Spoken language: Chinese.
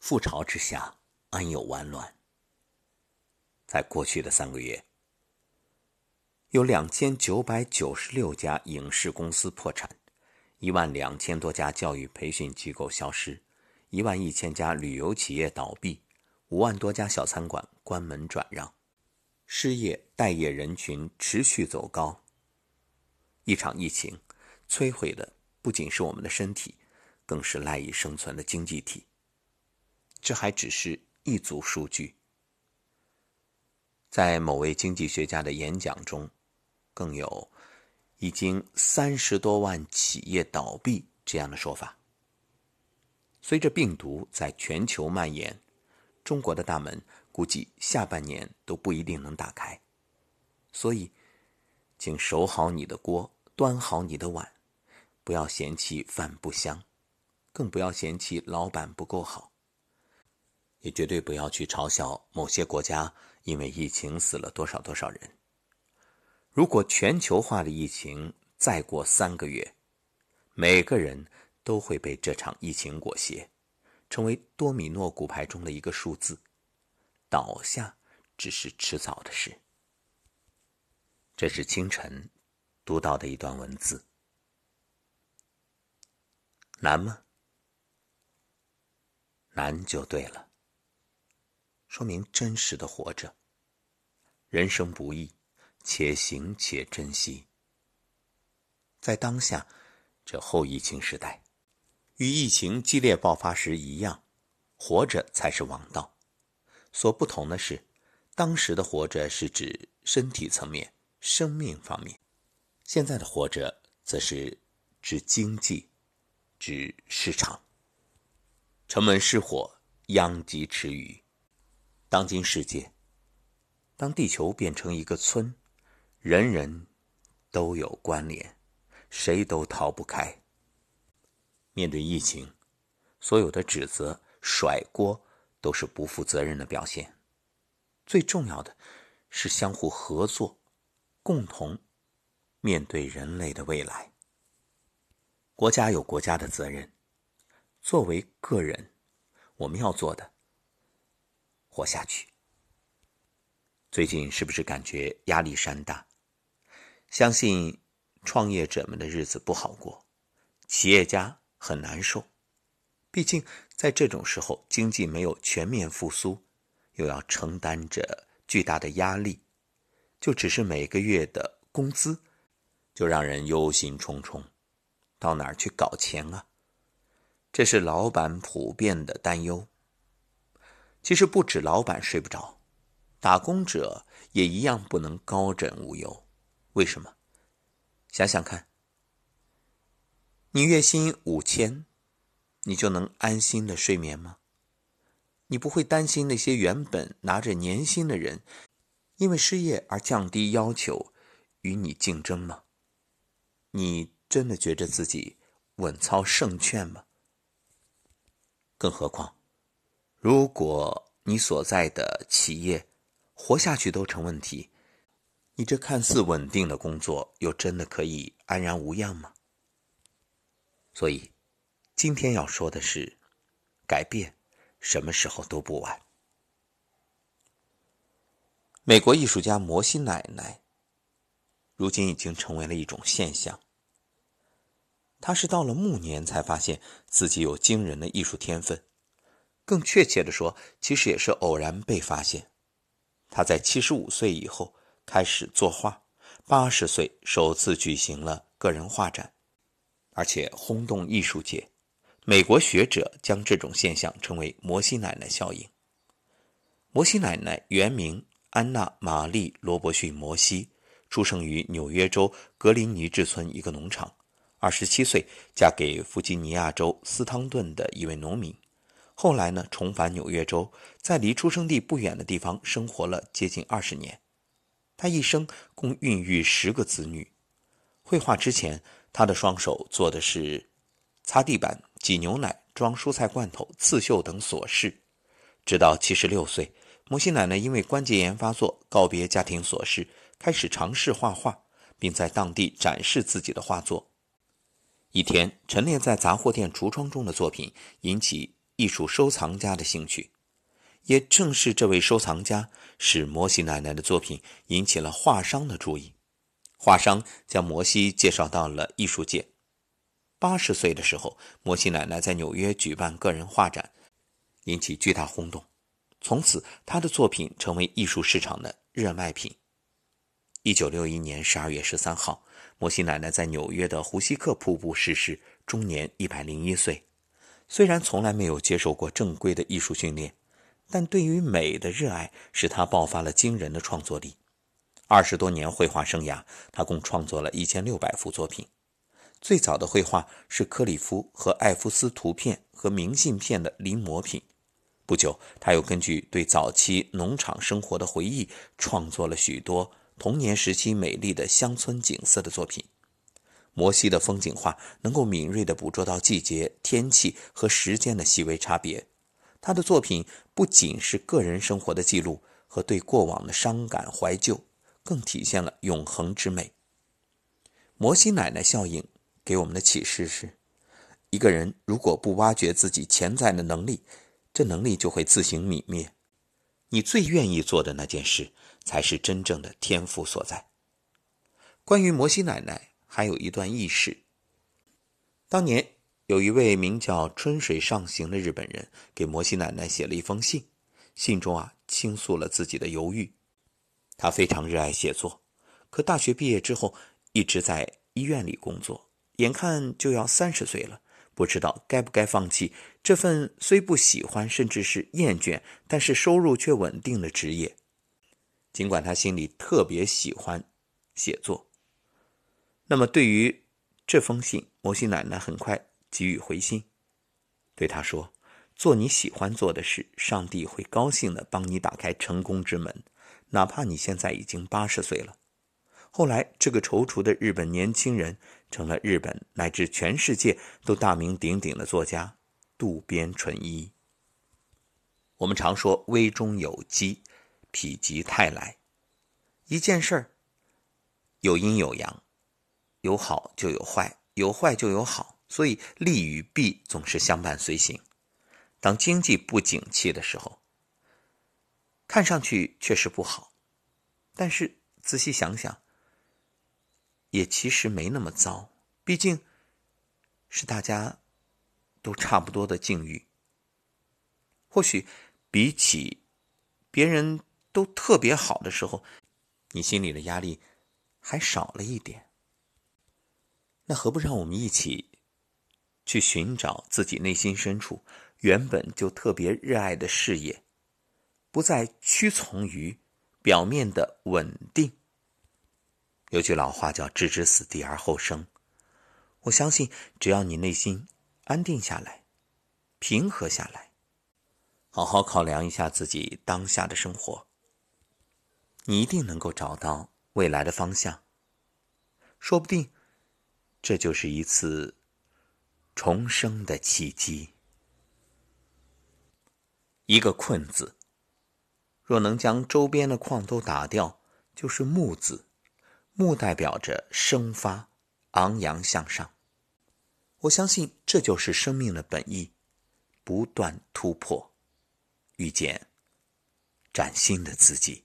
覆巢之下，安有完卵？在过去的三个月，有两千九百九十六家影视公司破产，一万两千多家教育培训机构消失，一万一千家旅游企业倒闭，五万多家小餐馆关门转让，失业待业人群持续走高。一场疫情摧毁的不仅是我们的身体，更是赖以生存的经济体。这还只是一组数据。在某位经济学家的演讲中，更有已经三十多万企业倒闭这样的说法。随着病毒在全球蔓延，中国的大门估计下半年都不一定能打开。所以，请守好你的锅，端好你的碗，不要嫌弃饭不香，更不要嫌弃老板不够好。也绝对不要去嘲笑某些国家因为疫情死了多少多少人。如果全球化的疫情再过三个月，每个人都会被这场疫情裹挟，成为多米诺骨牌中的一个数字，倒下只是迟早的事。这是清晨读到的一段文字，难吗？难就对了。说明真实的活着。人生不易，且行且珍惜。在当下这后疫情时代，与疫情激烈爆发时一样，活着才是王道。所不同的是，当时的活着是指身体层面、生命方面；现在的活着则是指经济、指市场。城门失火，殃及池鱼。当今世界，当地球变成一个村，人人都有关联，谁都逃不开。面对疫情，所有的指责、甩锅都是不负责任的表现。最重要的是相互合作，共同面对人类的未来。国家有国家的责任，作为个人，我们要做的。活下去。最近是不是感觉压力山大？相信创业者们的日子不好过，企业家很难受。毕竟在这种时候，经济没有全面复苏，又要承担着巨大的压力，就只是每个月的工资，就让人忧心忡忡。到哪儿去搞钱啊？这是老板普遍的担忧。其实不止老板睡不着，打工者也一样不能高枕无忧。为什么？想想看，你月薪五千，你就能安心的睡眠吗？你不会担心那些原本拿着年薪的人，因为失业而降低要求与你竞争吗？你真的觉得自己稳操胜券吗？更何况。如果你所在的企业活下去都成问题，你这看似稳定的工作又真的可以安然无恙吗？所以，今天要说的是，改变什么时候都不晚。美国艺术家摩西奶奶，如今已经成为了一种现象。他是到了暮年才发现自己有惊人的艺术天分。更确切的说，其实也是偶然被发现。他在七十五岁以后开始作画，八十岁首次举行了个人画展，而且轰动艺术界。美国学者将这种现象称为“摩西奶奶效应”。摩西奶奶原名安娜·玛丽·罗伯逊·摩西，出生于纽约州格林尼治村一个农场。二十七岁嫁给弗吉尼亚州斯汤顿的一位农民。后来呢，重返纽约州，在离出生地不远的地方生活了接近二十年。他一生共孕育十个子女。绘画之前，他的双手做的是擦地板、挤牛奶、装蔬菜罐头、刺绣等琐事。直到七十六岁，摩西奶奶因为关节炎发作，告别家庭琐事，开始尝试画画，并在当地展示自己的画作。一天，陈列在杂货店橱窗中的作品引起。艺术收藏家的兴趣。也正是这位收藏家，使摩西奶奶的作品引起了画商的注意。画商将摩西介绍到了艺术界。八十岁的时候，摩西奶奶在纽约举办个人画展，引起巨大轰动。从此，他的作品成为艺术市场的热卖品。一九六一年十二月十三号，摩西奶奶在纽约的胡西克瀑布逝世，终年一百零一岁。虽然从来没有接受过正规的艺术训练。但对于美的热爱使他爆发了惊人的创作力。二十多年绘画生涯，他共创作了一千六百幅作品。最早的绘画是克里夫和艾夫斯图片和明信片的临摹品。不久，他又根据对早期农场生活的回忆，创作了许多童年时期美丽的乡村景色的作品。摩西的风景画能够敏锐地捕捉到季节、天气和时间的细微差别。他的作品不仅是个人生活的记录和对过往的伤感怀旧，更体现了永恒之美。摩西奶奶效应给我们的启示是：一个人如果不挖掘自己潜在的能力，这能力就会自行泯灭。你最愿意做的那件事，才是真正的天赋所在。关于摩西奶奶，还有一段轶事：当年。有一位名叫春水上行的日本人给摩西奶奶写了一封信，信中啊倾诉了自己的犹豫。他非常热爱写作，可大学毕业之后一直在医院里工作，眼看就要三十岁了，不知道该不该放弃这份虽不喜欢甚至是厌倦，但是收入却稳定的职业。尽管他心里特别喜欢写作，那么对于这封信，摩西奶奶很快。给予回信，对他说：“做你喜欢做的事，上帝会高兴的帮你打开成功之门，哪怕你现在已经八十岁了。”后来，这个踌躇的日本年轻人成了日本乃至全世界都大名鼎鼎的作家渡边淳一。我们常说“危中有机，否极泰来”，一件事儿有阴有阳，有好就有坏，有坏就有好。所以利与弊总是相伴随行。当经济不景气的时候，看上去确实不好，但是仔细想想，也其实没那么糟。毕竟，是大家都差不多的境遇。或许比起别人都特别好的时候，你心里的压力还少了一点。那何不让我们一起？去寻找自己内心深处原本就特别热爱的事业，不再屈从于表面的稳定。有句老话叫“置之死地而后生”，我相信，只要你内心安定下来、平和下来，好好考量一下自己当下的生活，你一定能够找到未来的方向。说不定，这就是一次。重生的契机。一个“困”字，若能将周边的矿都打掉，就是“木”字。木代表着生发、昂扬向上。我相信这就是生命的本意：不断突破，遇见崭新的自己。